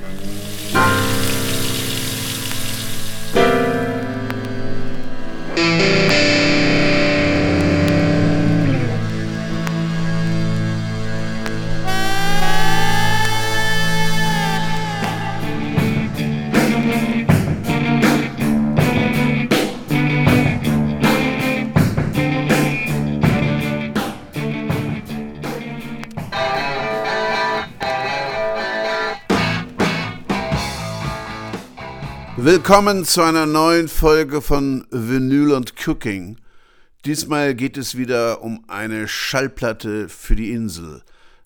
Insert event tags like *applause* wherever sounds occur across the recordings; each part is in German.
Bye. Willkommen zu einer neuen Folge von Vinyl und Cooking. Diesmal geht es wieder um eine Schallplatte für die Insel.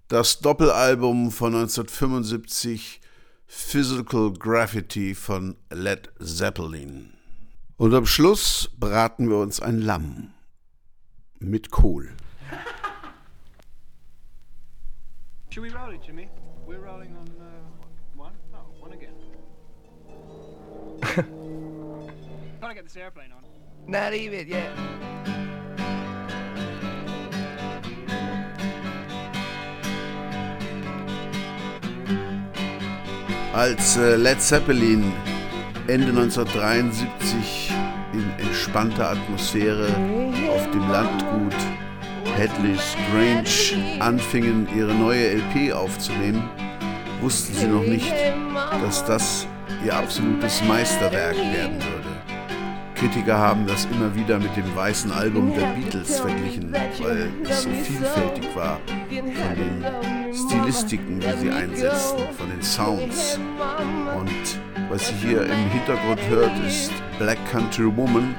Das Doppelalbum von 1975 Physical Graffiti von Led Zeppelin. Und am Schluss braten wir uns ein Lamm mit Kohl. Should we roll it, Jimmy? We're rolling on Trying to get this airplane on. Not even, yeah. Als äh, Led Zeppelin Ende 1973 in entspannter Atmosphäre auf dem Landgut Hedley's Grange anfingen, ihre neue LP aufzunehmen, wussten sie noch nicht, dass das ihr absolutes Meisterwerk werden würde. Kritiker haben das immer wieder mit dem weißen Album der Beatles verglichen, weil es so vielfältig war von den Stilistiken, die sie einsetzten, von den Sounds. Und was ihr hier im Hintergrund hört, ist Black Country Woman,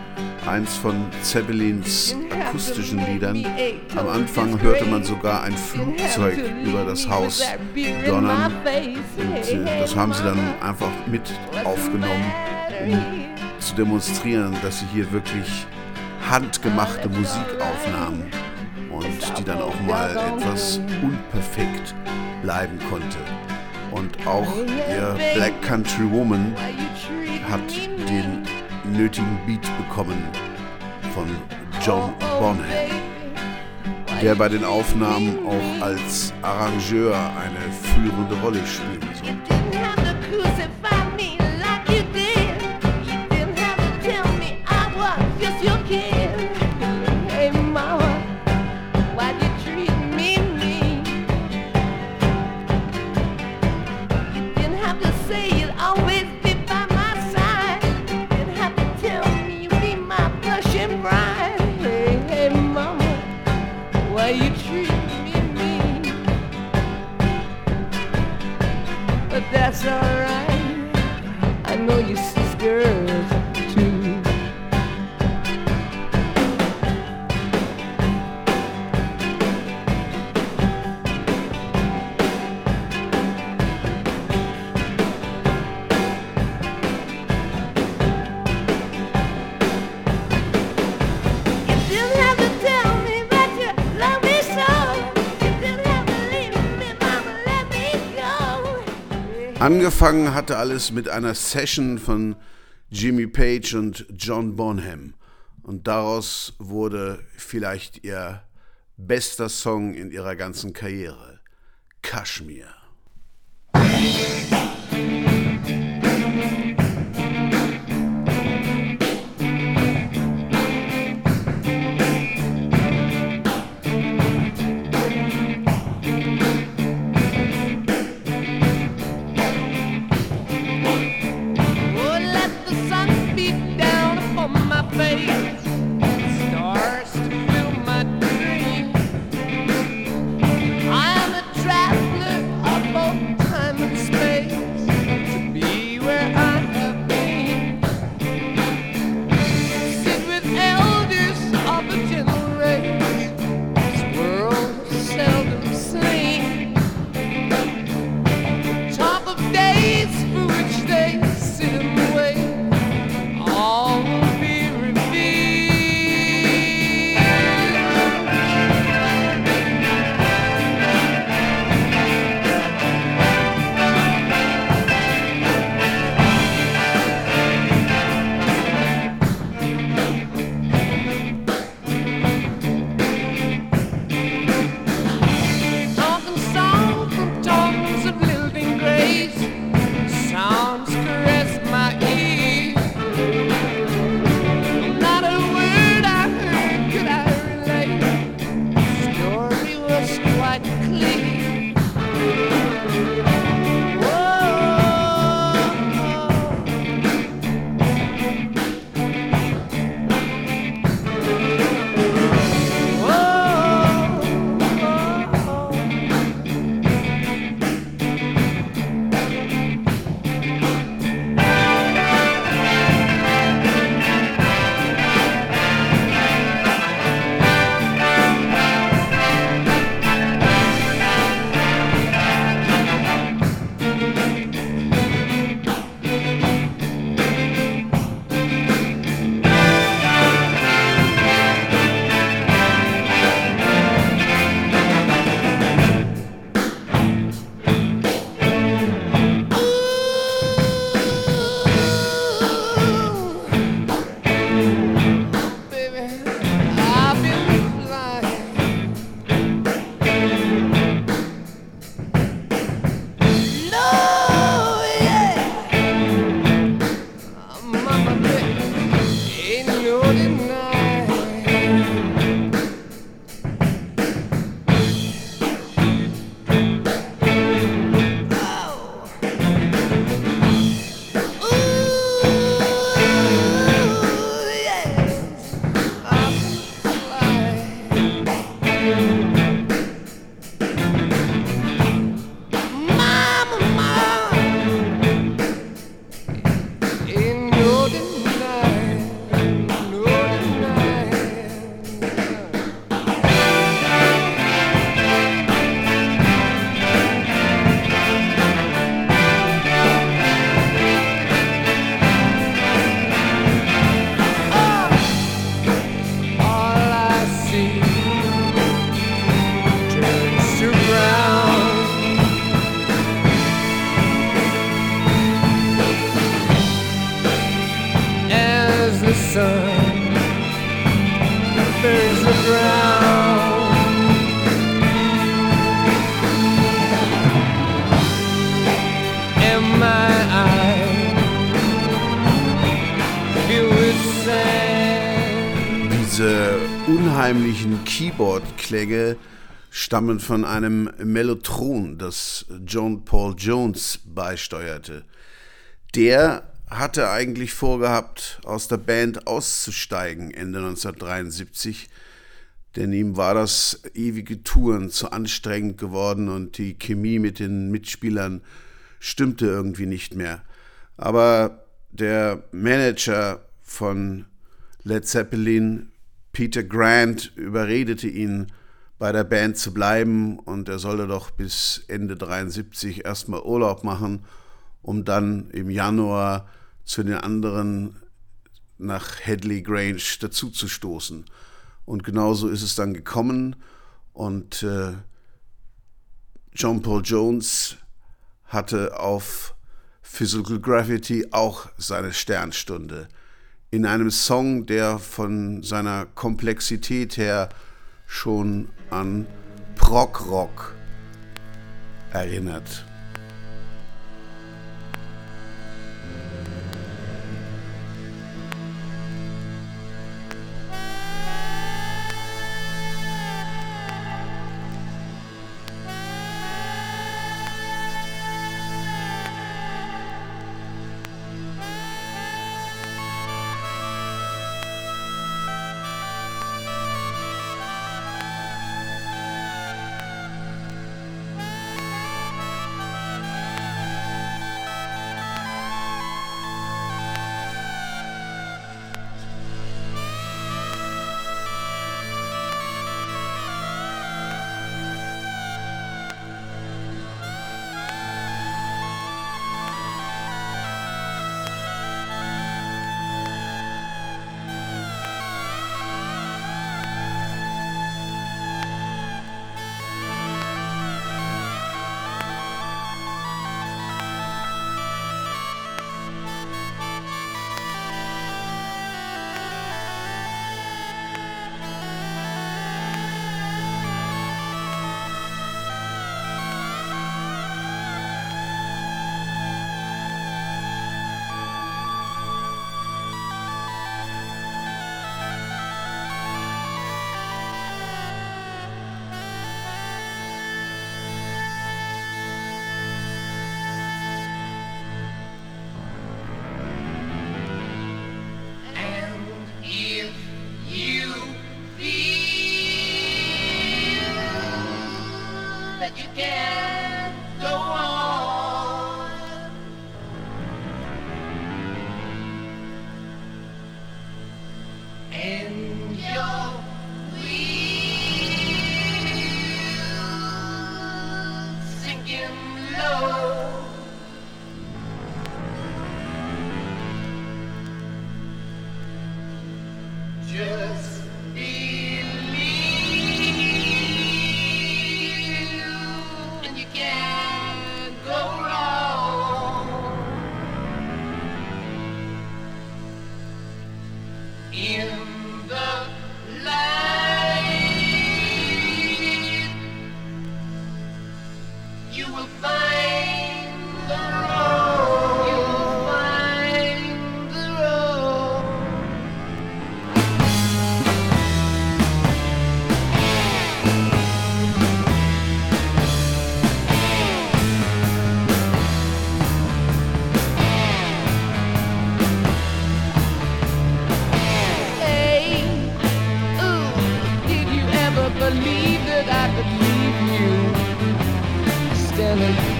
eins von Zeppelins akustischen Liedern. Am Anfang hörte man sogar ein Flugzeug über das Haus donnern. und äh, das haben sie dann einfach mit aufgenommen, um zu demonstrieren, dass sie hier wirklich handgemachte Musik aufnahmen und die dann auch mal etwas unperfekt bleiben konnte. Und auch ihr Black Country Woman hat nötigen Beat bekommen von John Bonham, der bei den Aufnahmen auch als Arrangeur eine führende Rolle spielen soll. Angefangen hatte alles mit einer Session von Jimmy Page und John Bonham. Und daraus wurde vielleicht ihr bester Song in ihrer ganzen Karriere. Kashmir. Keyboard-Klänge stammen von einem Mellotron, das John Paul Jones beisteuerte. Der hatte eigentlich vorgehabt, aus der Band auszusteigen Ende 1973, denn ihm war das ewige Touren zu anstrengend geworden und die Chemie mit den Mitspielern stimmte irgendwie nicht mehr. Aber der Manager von Led Zeppelin, Peter Grant, überredete ihn, bei der Band zu bleiben und er sollte doch bis Ende 73 erstmal Urlaub machen, um dann im Januar zu den anderen nach Headley Grange dazuzustoßen. Und genauso ist es dann gekommen und äh, John Paul Jones hatte auf Physical Graffiti auch seine Sternstunde. In einem Song, der von seiner Komplexität her schon an Prog-Rock erinnert.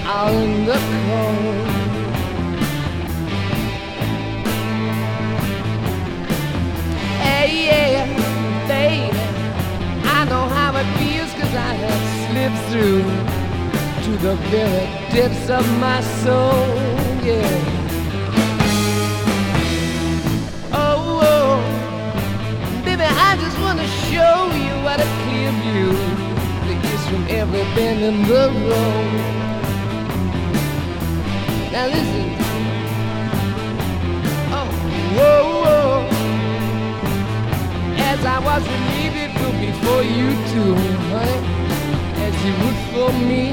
out in the cold. Hey, yeah, baby, I know how it feels cause I have slipped through to the very depths of my soul, yeah. Oh, oh baby, I just wanna show you what a clear view that is from every bend in the road. Now listen. Oh, whoa, whoa. As I was relieved, looking for you too, honey. As you would for me.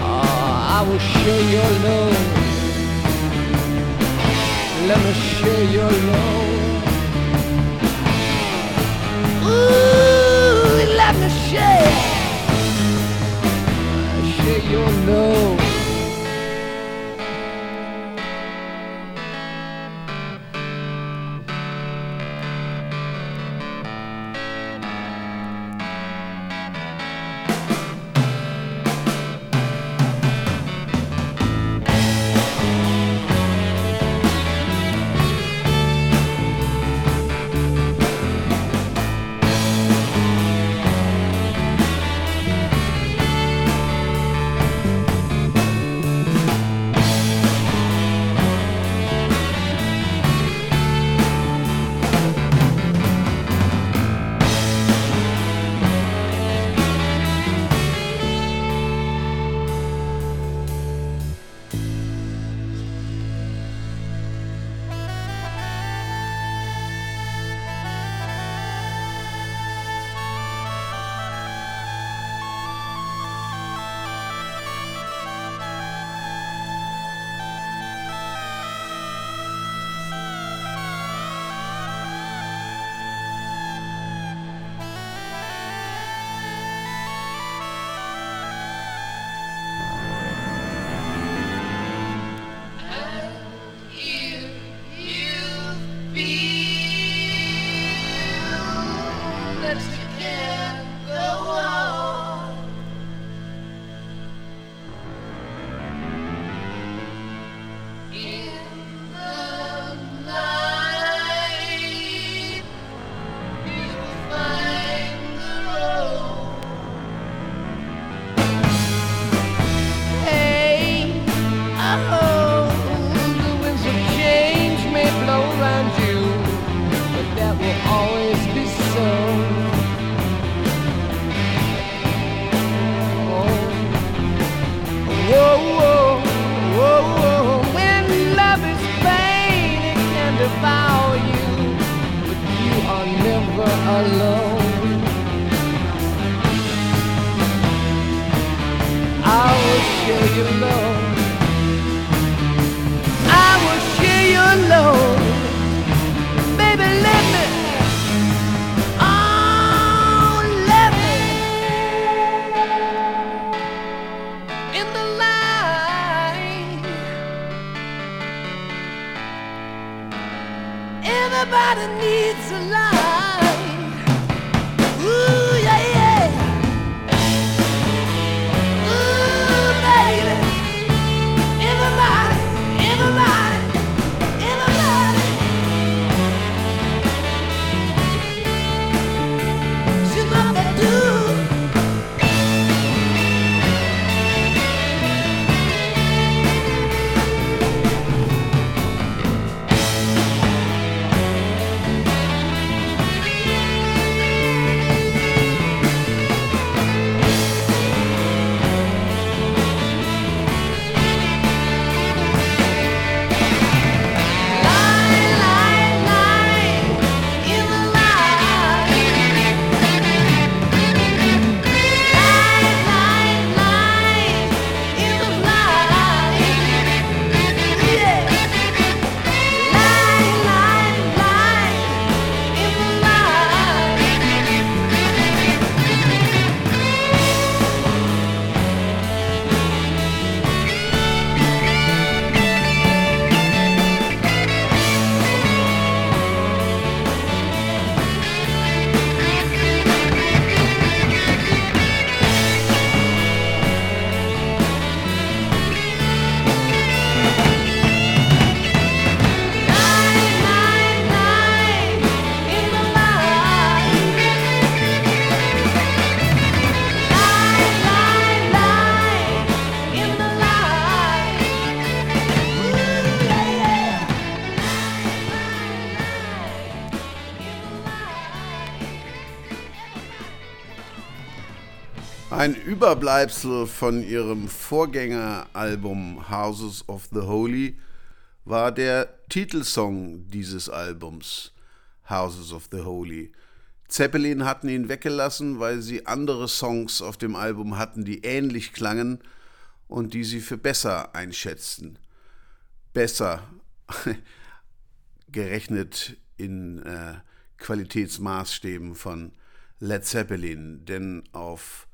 Oh, I will show your love. Let me show your love. Ooh, let me share, share your love. be Überbleibsel von ihrem Vorgängeralbum Houses of the Holy war der Titelsong dieses Albums Houses of the Holy. Zeppelin hatten ihn weggelassen, weil sie andere Songs auf dem Album hatten, die ähnlich klangen und die sie für besser einschätzten. Besser *laughs* gerechnet in äh, Qualitätsmaßstäben von Led Zeppelin, denn auf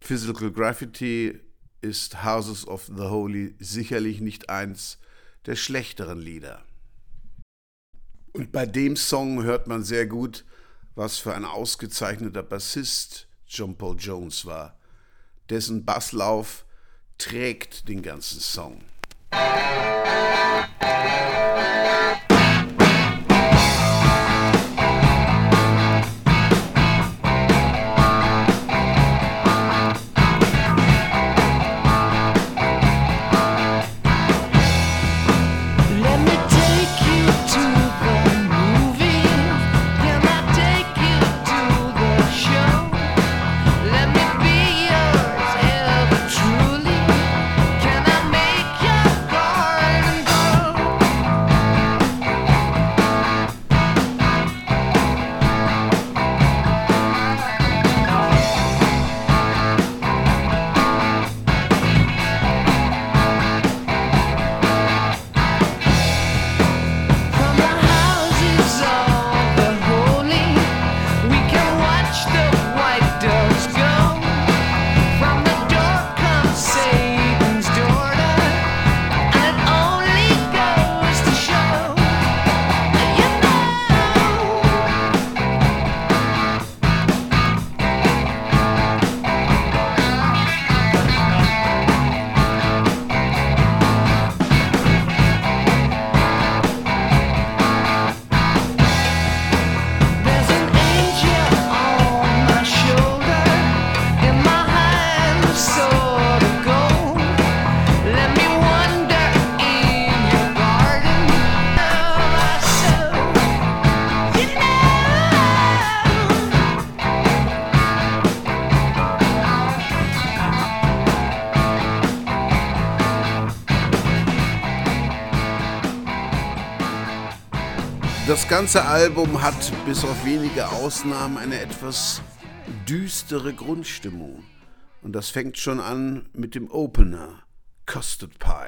Physical Graffiti ist Houses of the Holy sicherlich nicht eins der schlechteren Lieder. Und bei dem Song hört man sehr gut, was für ein ausgezeichneter Bassist John Paul Jones war. Dessen Basslauf trägt den ganzen Song. Das ganze Album hat bis auf wenige Ausnahmen eine etwas düstere Grundstimmung. Und das fängt schon an mit dem Opener, Custard Pie.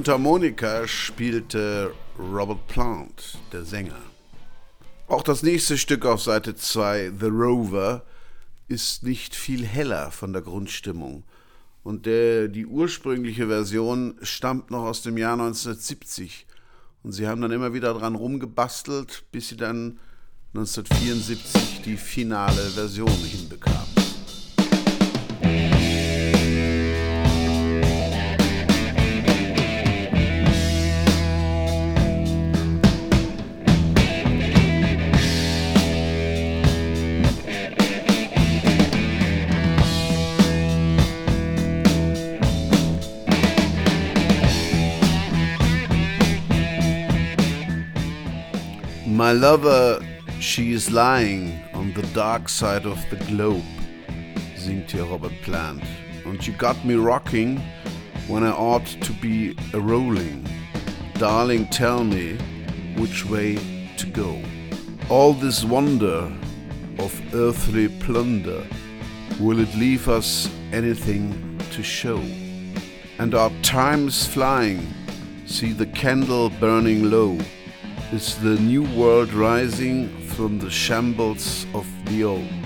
Mundharmonika spielte Robert Plant, der Sänger. Auch das nächste Stück auf Seite 2, The Rover, ist nicht viel heller von der Grundstimmung. Und der, die ursprüngliche Version stammt noch aus dem Jahr 1970. Und sie haben dann immer wieder dran rumgebastelt, bis sie dann 1974 die finale Version hinbekamen. My lover, she is lying on the dark side of the globe, singt hier Robert Plant. And you got me rocking when I ought to be a rolling. Darling, tell me which way to go. All this wonder of earthly plunder, will it leave us anything to show? And our time is flying, see the candle burning low is the new world rising from the shambles of the old.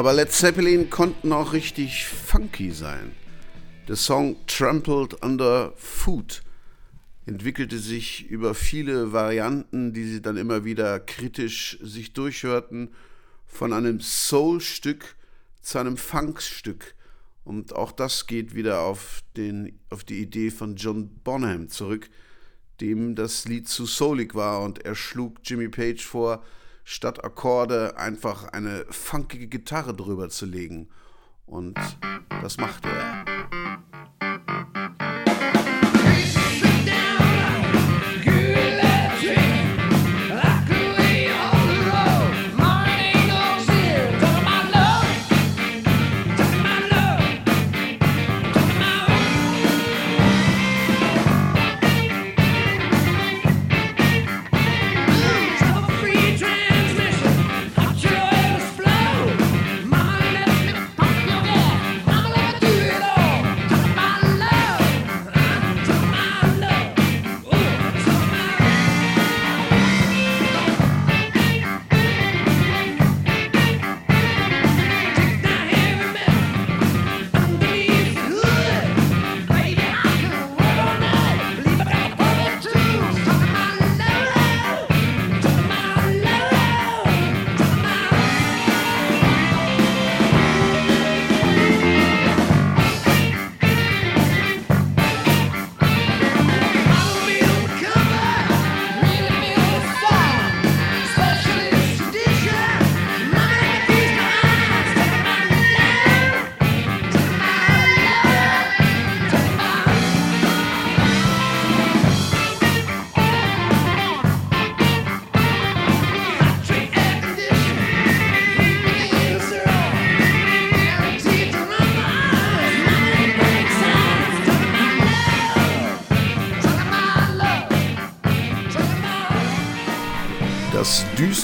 Aber Led Zeppelin konnten auch richtig funky sein. Der Song Trampled Under Foot entwickelte sich über viele Varianten, die sie dann immer wieder kritisch sich durchhörten, von einem Soul-Stück zu einem Funkstück. Und auch das geht wieder auf, den, auf die Idee von John Bonham zurück, dem das Lied zu soulig war und er schlug Jimmy Page vor, statt Akkorde einfach eine funkige Gitarre drüber zu legen. Und das machte er.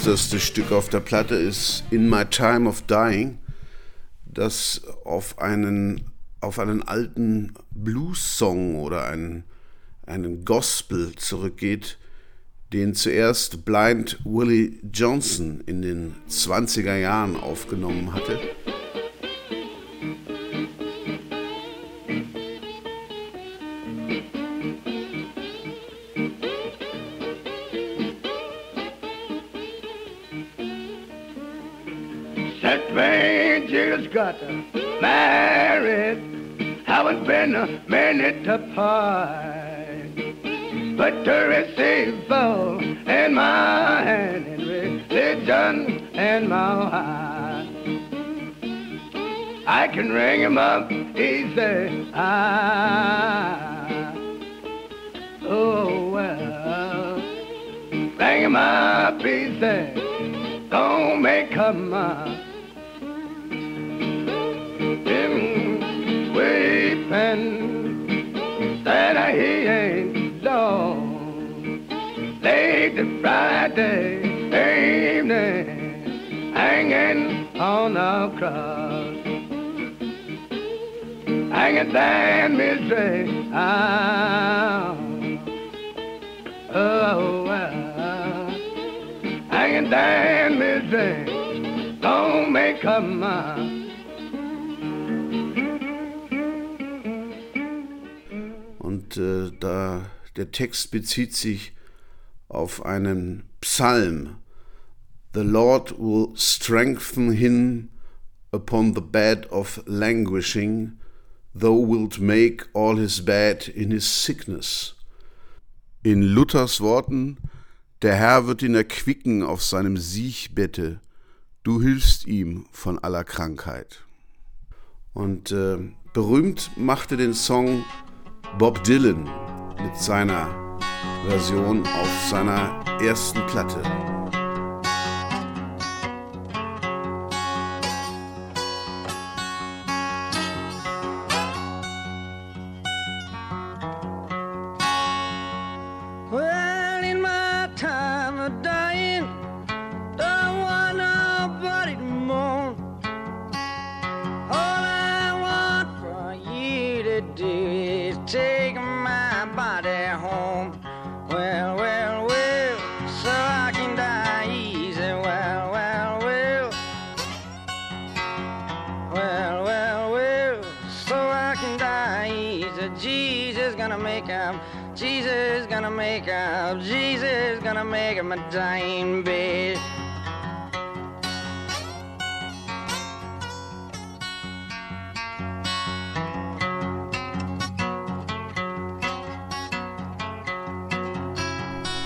Düsterste Stück auf der Platte ist In My Time of Dying, das auf einen, auf einen alten Blues-Song oder einen, einen Gospel zurückgeht, den zuerst Blind Willie Johnson in den 20er Jahren aufgenommen hatte. Got married. Haven't been a minute apart. But to receive both in my hand and religion in my heart. I can ring him up easy. Ah, oh well. Ring him up easy. Don't make him up. Ain't long. Late Friday evening, hanging on the cross. Hanging that misery out. Oh, well, hanging that misery. Don't make a mind. Äh, da der Text bezieht sich auf einen Psalm. The Lord will strengthen him upon the bed of languishing, thou wilt make all his bed in his sickness. In Luthers Worten, der Herr wird ihn erquicken auf seinem Siechbette, du hilfst ihm von aller Krankheit. Und äh, berühmt machte den Song Bob Dylan mit seiner Version auf seiner ersten Platte.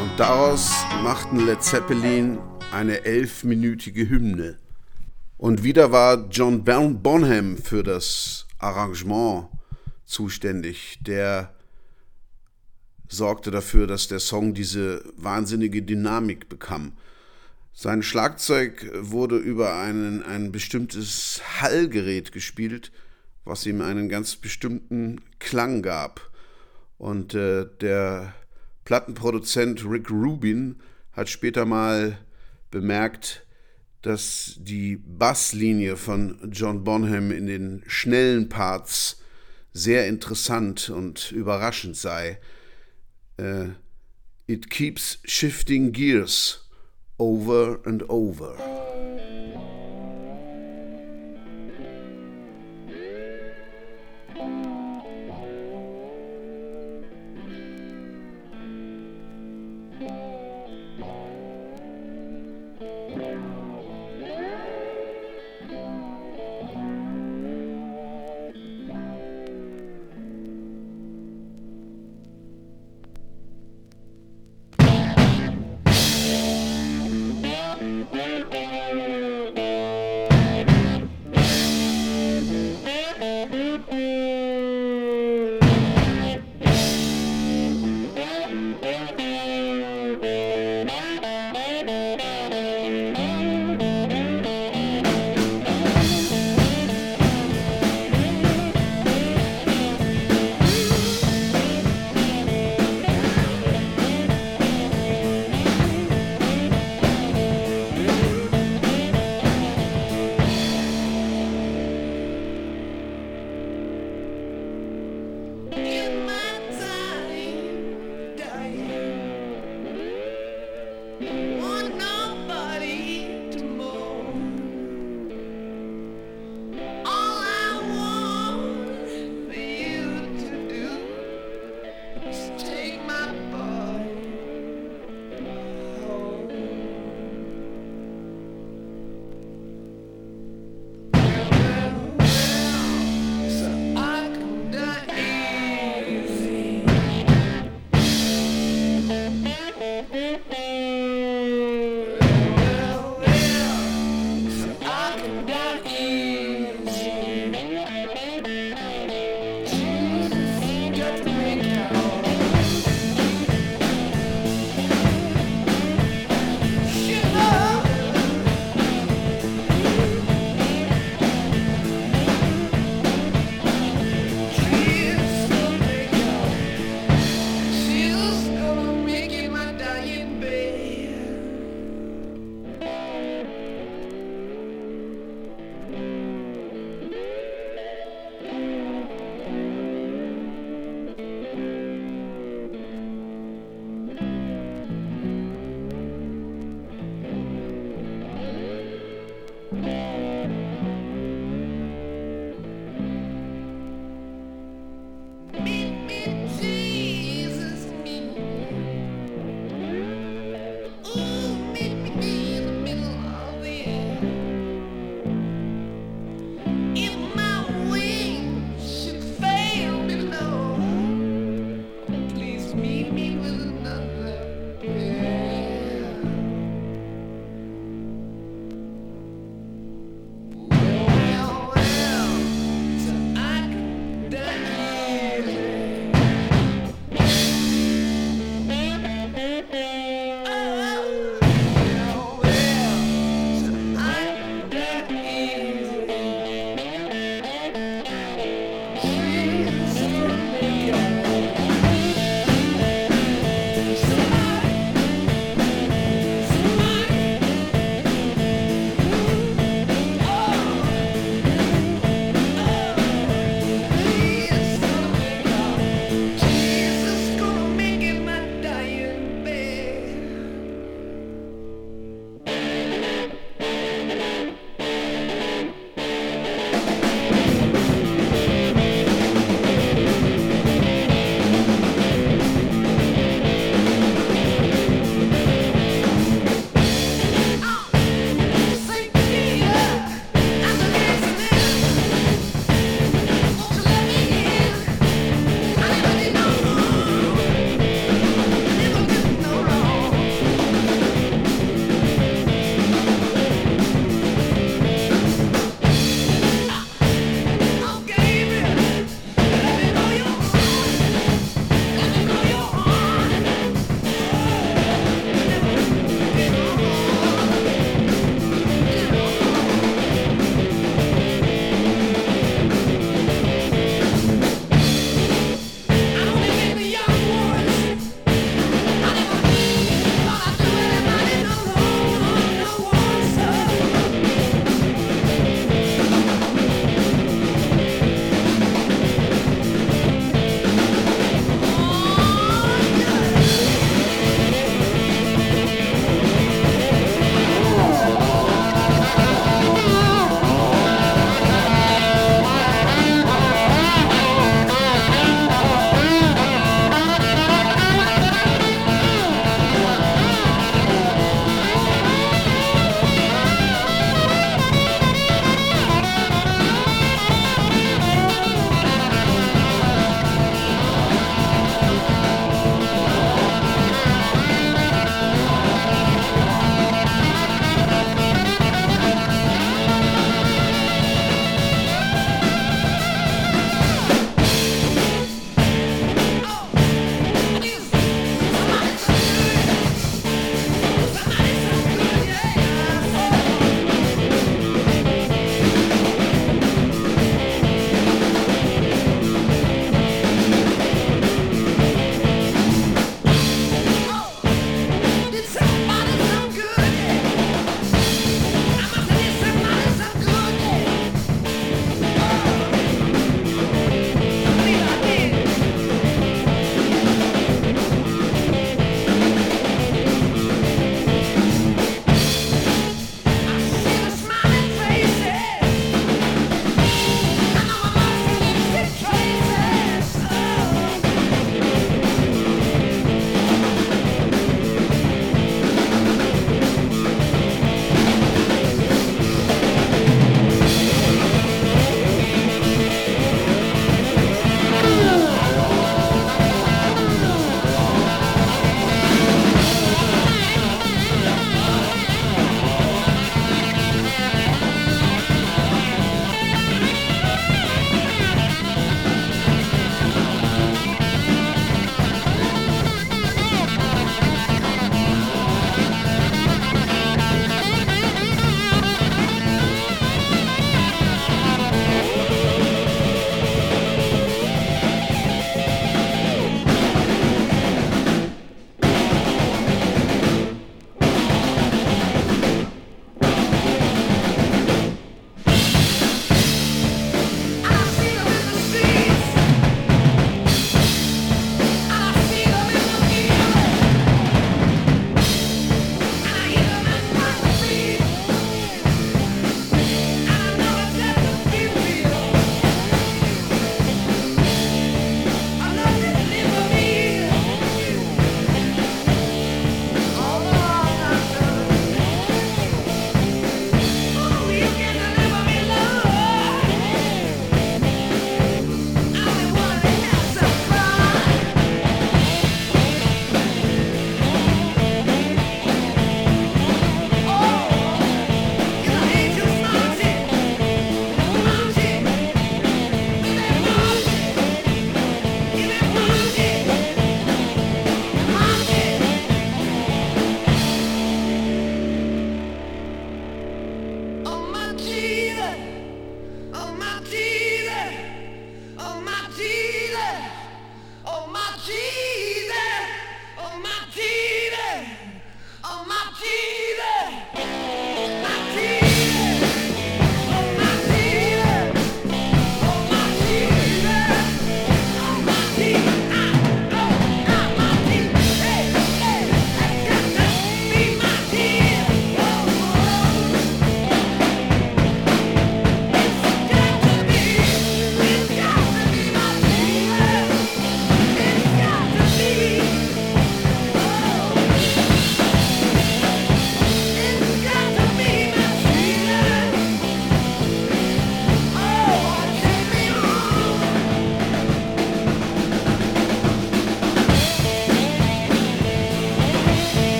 Und daraus machten Led Zeppelin eine elfminütige Hymne. Und wieder war John Bon- Bonham für das Arrangement zuständig. Der sorgte dafür, dass der Song diese wahnsinnige Dynamik bekam. Sein Schlagzeug wurde über einen, ein bestimmtes Hallgerät gespielt, was ihm einen ganz bestimmten Klang gab. Und äh, der Plattenproduzent Rick Rubin hat später mal bemerkt, dass die Basslinie von John Bonham in den schnellen Parts sehr interessant und überraschend sei. Äh, It keeps shifting gears over and over.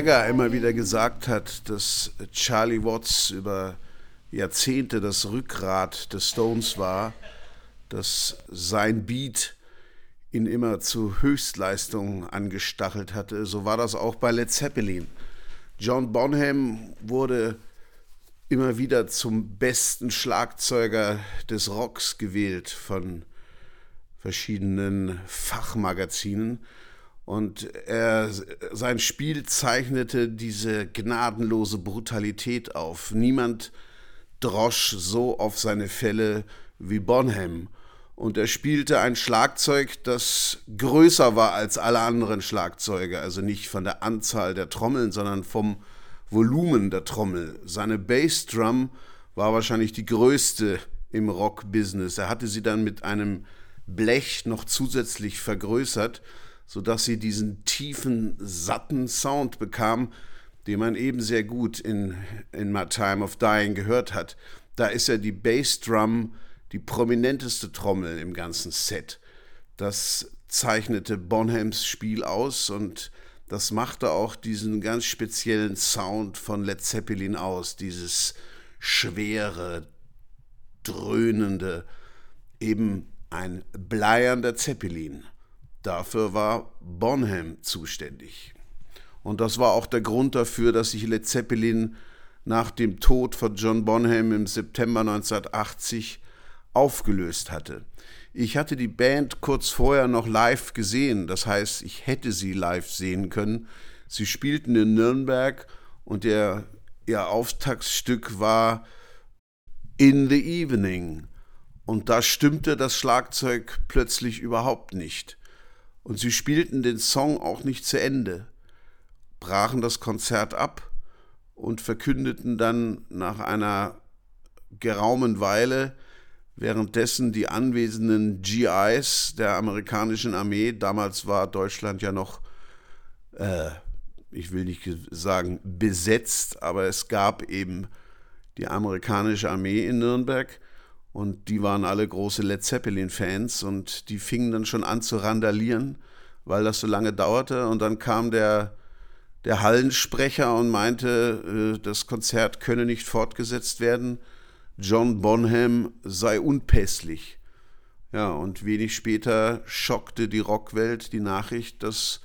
Jagger immer wieder gesagt hat, dass Charlie Watts über Jahrzehnte das Rückgrat des Stones war, dass sein Beat ihn immer zu Höchstleistungen angestachelt hatte, so war das auch bei Led Zeppelin. John Bonham wurde immer wieder zum besten Schlagzeuger des Rocks gewählt von verschiedenen Fachmagazinen. Und er, sein Spiel zeichnete diese gnadenlose Brutalität auf. Niemand drosch so auf seine Fälle wie Bonham. Und er spielte ein Schlagzeug, das größer war als alle anderen Schlagzeuge. Also nicht von der Anzahl der Trommeln, sondern vom Volumen der Trommel. Seine Bassdrum war wahrscheinlich die größte im Rock-Business. Er hatte sie dann mit einem Blech noch zusätzlich vergrößert sodass sie diesen tiefen, satten Sound bekam, den man eben sehr gut in, in My Time of Dying gehört hat. Da ist ja die Bassdrum die prominenteste Trommel im ganzen Set. Das zeichnete Bonhams Spiel aus und das machte auch diesen ganz speziellen Sound von Led Zeppelin aus, dieses schwere, dröhnende, eben ein bleiernder Zeppelin. Dafür war Bonham zuständig. Und das war auch der Grund dafür, dass sich Led Zeppelin nach dem Tod von John Bonham im September 1980 aufgelöst hatte. Ich hatte die Band kurz vorher noch live gesehen, das heißt, ich hätte sie live sehen können. Sie spielten in Nürnberg und der, ihr Auftaktsstück war In the Evening. Und da stimmte das Schlagzeug plötzlich überhaupt nicht. Und sie spielten den Song auch nicht zu Ende, brachen das Konzert ab und verkündeten dann nach einer geraumen Weile, währenddessen die anwesenden GIs der amerikanischen Armee, damals war Deutschland ja noch, äh, ich will nicht sagen besetzt, aber es gab eben die amerikanische Armee in Nürnberg, und die waren alle große Led Zeppelin-Fans und die fingen dann schon an zu randalieren, weil das so lange dauerte. Und dann kam der, der Hallensprecher und meinte, äh, das Konzert könne nicht fortgesetzt werden. John Bonham sei unpässlich. Ja, und wenig später schockte die Rockwelt die Nachricht, dass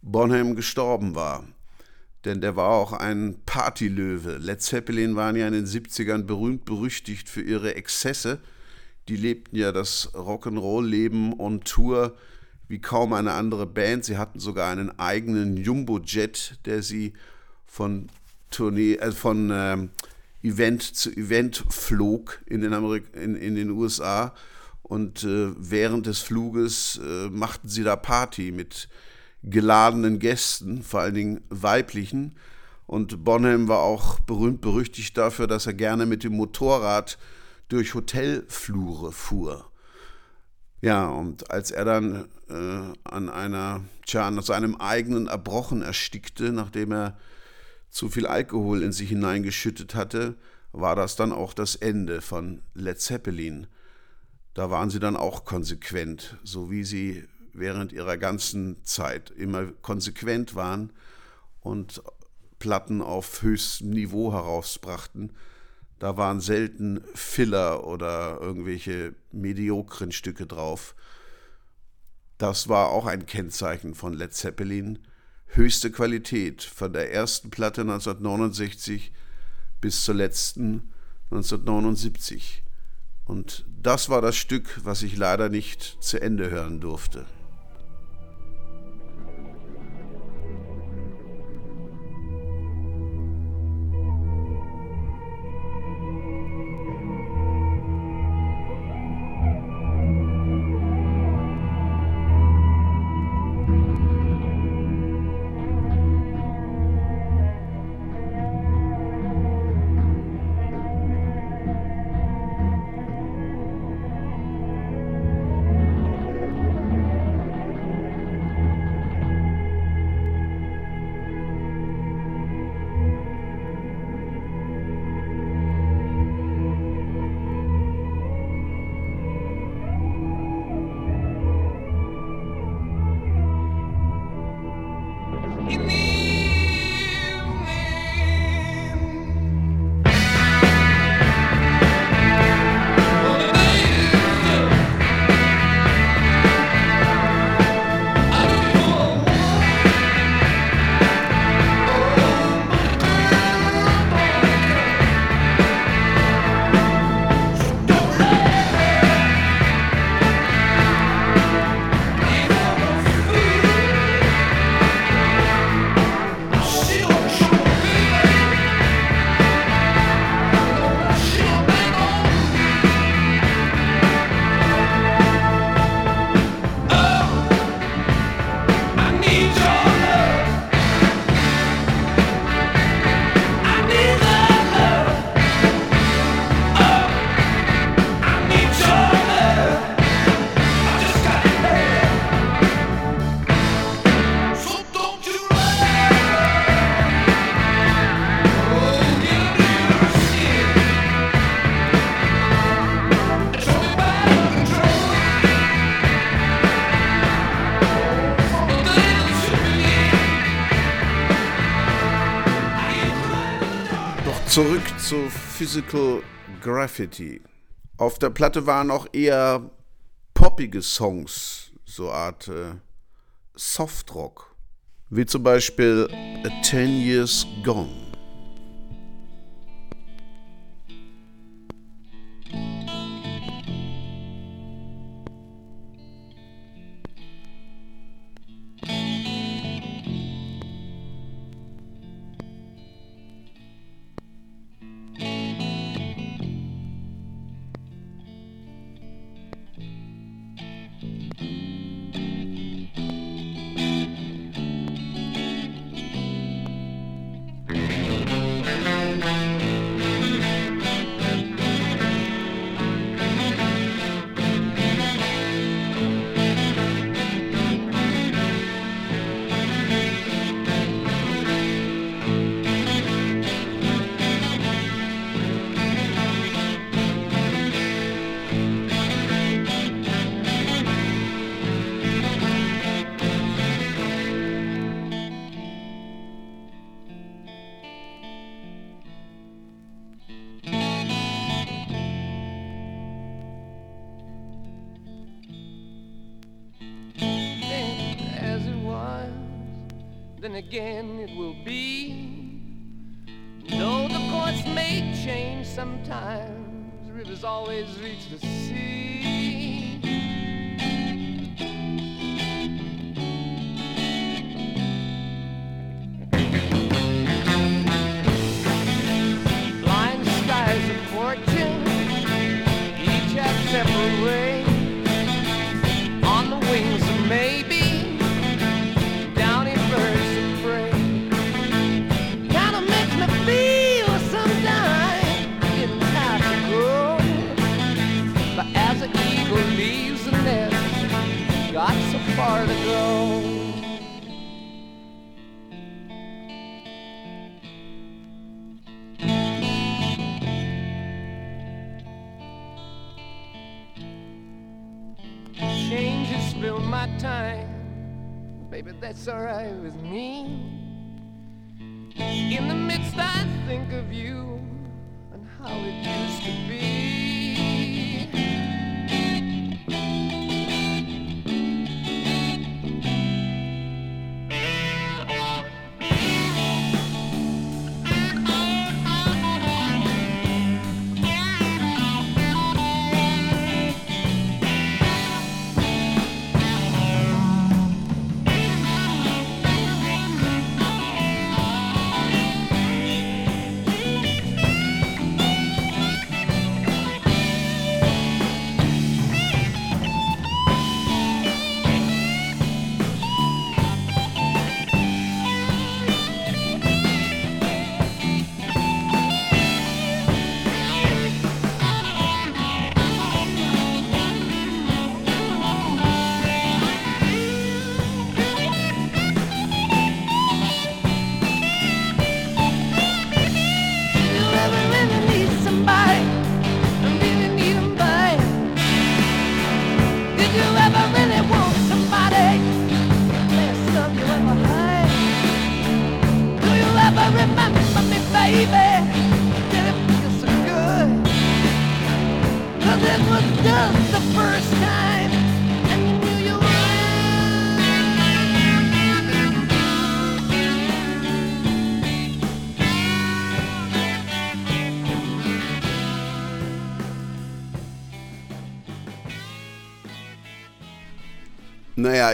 Bonham gestorben war denn der war auch ein Partylöwe. Led Zeppelin waren ja in den 70ern berühmt berüchtigt für ihre Exzesse. Die lebten ja das Rock'n'Roll-Leben on Tour wie kaum eine andere Band. Sie hatten sogar einen eigenen Jumbo-Jet, der sie von, Tournee, äh, von ähm, Event zu Event flog in den, Amerik in, in den USA. Und äh, während des Fluges äh, machten sie da Party mit geladenen Gästen, vor allen Dingen weiblichen. Und Bonham war auch berühmt berüchtigt dafür, dass er gerne mit dem Motorrad durch Hotelflure fuhr. Ja, und als er dann äh, an einer, tja, an seinem eigenen Erbrochen erstickte, nachdem er zu viel Alkohol in sich hineingeschüttet hatte, war das dann auch das Ende von Led Zeppelin. Da waren sie dann auch konsequent, so wie sie während ihrer ganzen Zeit immer konsequent waren und Platten auf höchstem Niveau herausbrachten. Da waren selten Filler oder irgendwelche mediokren Stücke drauf. Das war auch ein Kennzeichen von Led Zeppelin. Höchste Qualität von der ersten Platte 1969 bis zur letzten 1979. Und das war das Stück, was ich leider nicht zu Ende hören durfte. Physical Graffiti. Auf der Platte waren auch eher poppige Songs, so Art äh, Softrock, wie zum Beispiel A Ten Years Gone. Again it will be. Though the course may change sometimes, rivers always reach the sea. That's alright with me.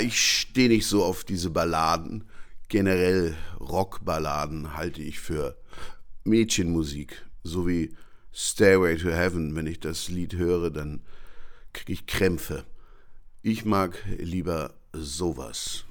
Ich stehe nicht so auf diese Balladen. Generell Rockballaden halte ich für Mädchenmusik, so wie Stairway to Heaven. Wenn ich das Lied höre, dann kriege ich Krämpfe. Ich mag lieber sowas.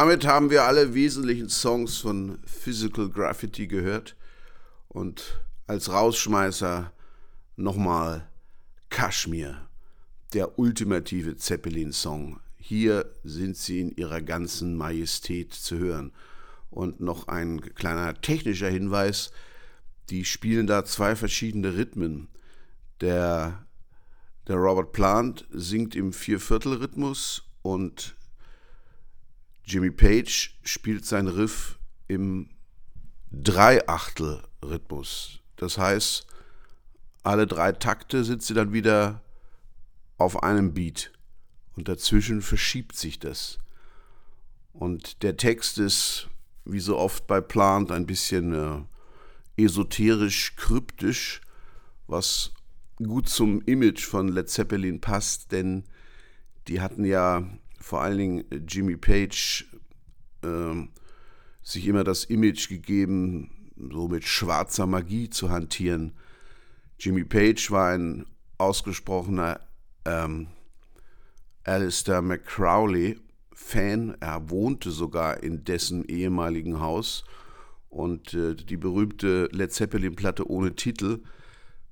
Damit haben wir alle wesentlichen Songs von Physical Graffiti gehört und als Rausschmeißer nochmal Kashmir, der ultimative Zeppelin-Song. Hier sind sie in ihrer ganzen Majestät zu hören. Und noch ein kleiner technischer Hinweis, die spielen da zwei verschiedene Rhythmen. Der, der Robert Plant singt im Vierviertel-Rhythmus und Jimmy Page spielt sein Riff im Dreiachtel-Rhythmus. Das heißt, alle drei Takte sind sie dann wieder auf einem Beat und dazwischen verschiebt sich das. Und der Text ist, wie so oft bei Plant, ein bisschen äh, esoterisch, kryptisch, was gut zum Image von Led Zeppelin passt, denn die hatten ja vor allen Dingen Jimmy Page äh, sich immer das Image gegeben, so mit schwarzer Magie zu hantieren. Jimmy Page war ein ausgesprochener ähm, Alistair McCrowley-Fan. Er wohnte sogar in dessen ehemaligen Haus. Und äh, die berühmte Led Zeppelin-Platte ohne Titel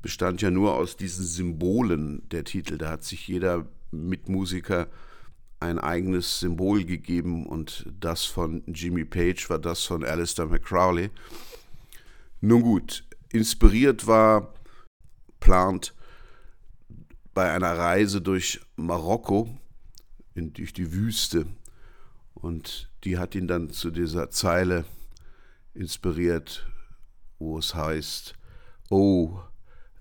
bestand ja nur aus diesen Symbolen der Titel. Da hat sich jeder Mitmusiker ein eigenes Symbol gegeben und das von Jimmy Page war das von Alistair McCrowley. Nun gut, inspiriert war Plant bei einer Reise durch Marokko, in, durch die Wüste. Und die hat ihn dann zu dieser Zeile inspiriert, wo es heißt, Oh,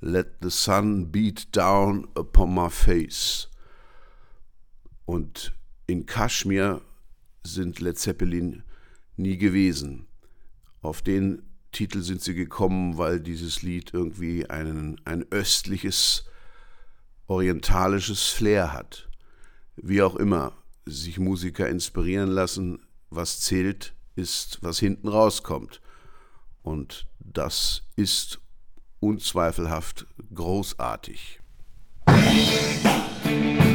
let the sun beat down upon my face. Und in Kaschmir sind Led Zeppelin nie gewesen. Auf den Titel sind sie gekommen, weil dieses Lied irgendwie einen, ein östliches, orientalisches Flair hat. Wie auch immer sich Musiker inspirieren lassen, was zählt, ist, was hinten rauskommt. Und das ist unzweifelhaft großartig. Oh,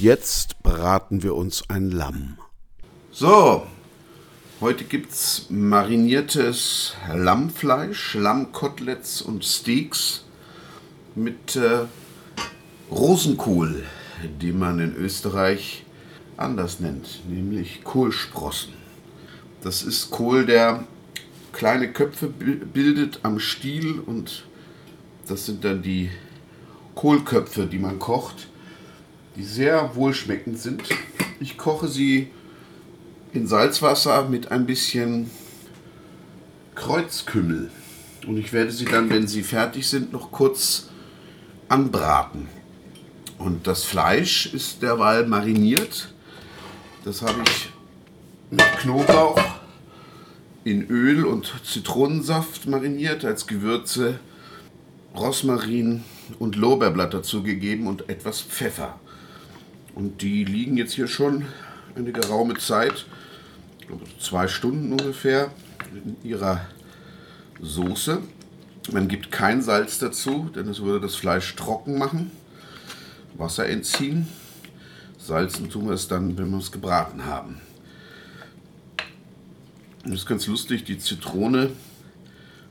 jetzt braten wir uns ein Lamm. So, Heute gibt es mariniertes Lammfleisch, Lammkoteletts und Steaks mit äh, Rosenkohl, die man in Österreich anders nennt, nämlich Kohlsprossen. Das ist Kohl, der kleine Köpfe bi- bildet am Stiel und das sind dann die Kohlköpfe, die man kocht, die sehr wohlschmeckend sind. Ich koche sie in Salzwasser mit ein bisschen Kreuzkümmel. Und ich werde sie dann, wenn sie fertig sind, noch kurz anbraten. Und das Fleisch ist derweil mariniert. Das habe ich mit Knoblauch in Öl und Zitronensaft mariniert, als Gewürze Rosmarin und Lorbeerblatt dazugegeben und etwas Pfeffer. Und die liegen jetzt hier schon eine geraume Zeit, glaube zwei Stunden ungefähr, in ihrer Soße. Man gibt kein Salz dazu, denn es würde das Fleisch trocken machen. Wasser entziehen. Salzen tun wir es dann, wenn wir es gebraten haben. Das ist ganz lustig, die Zitrone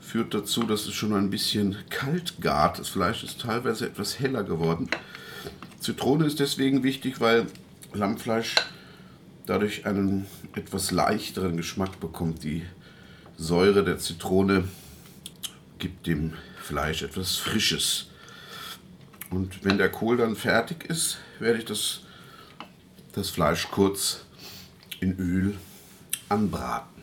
führt dazu, dass es schon ein bisschen kalt gart. Das Fleisch ist teilweise etwas heller geworden. Zitrone ist deswegen wichtig, weil Lammfleisch dadurch einen etwas leichteren Geschmack bekommt. Die Säure der Zitrone gibt dem Fleisch etwas Frisches. Und wenn der Kohl dann fertig ist, werde ich das, das Fleisch kurz in Öl anbraten.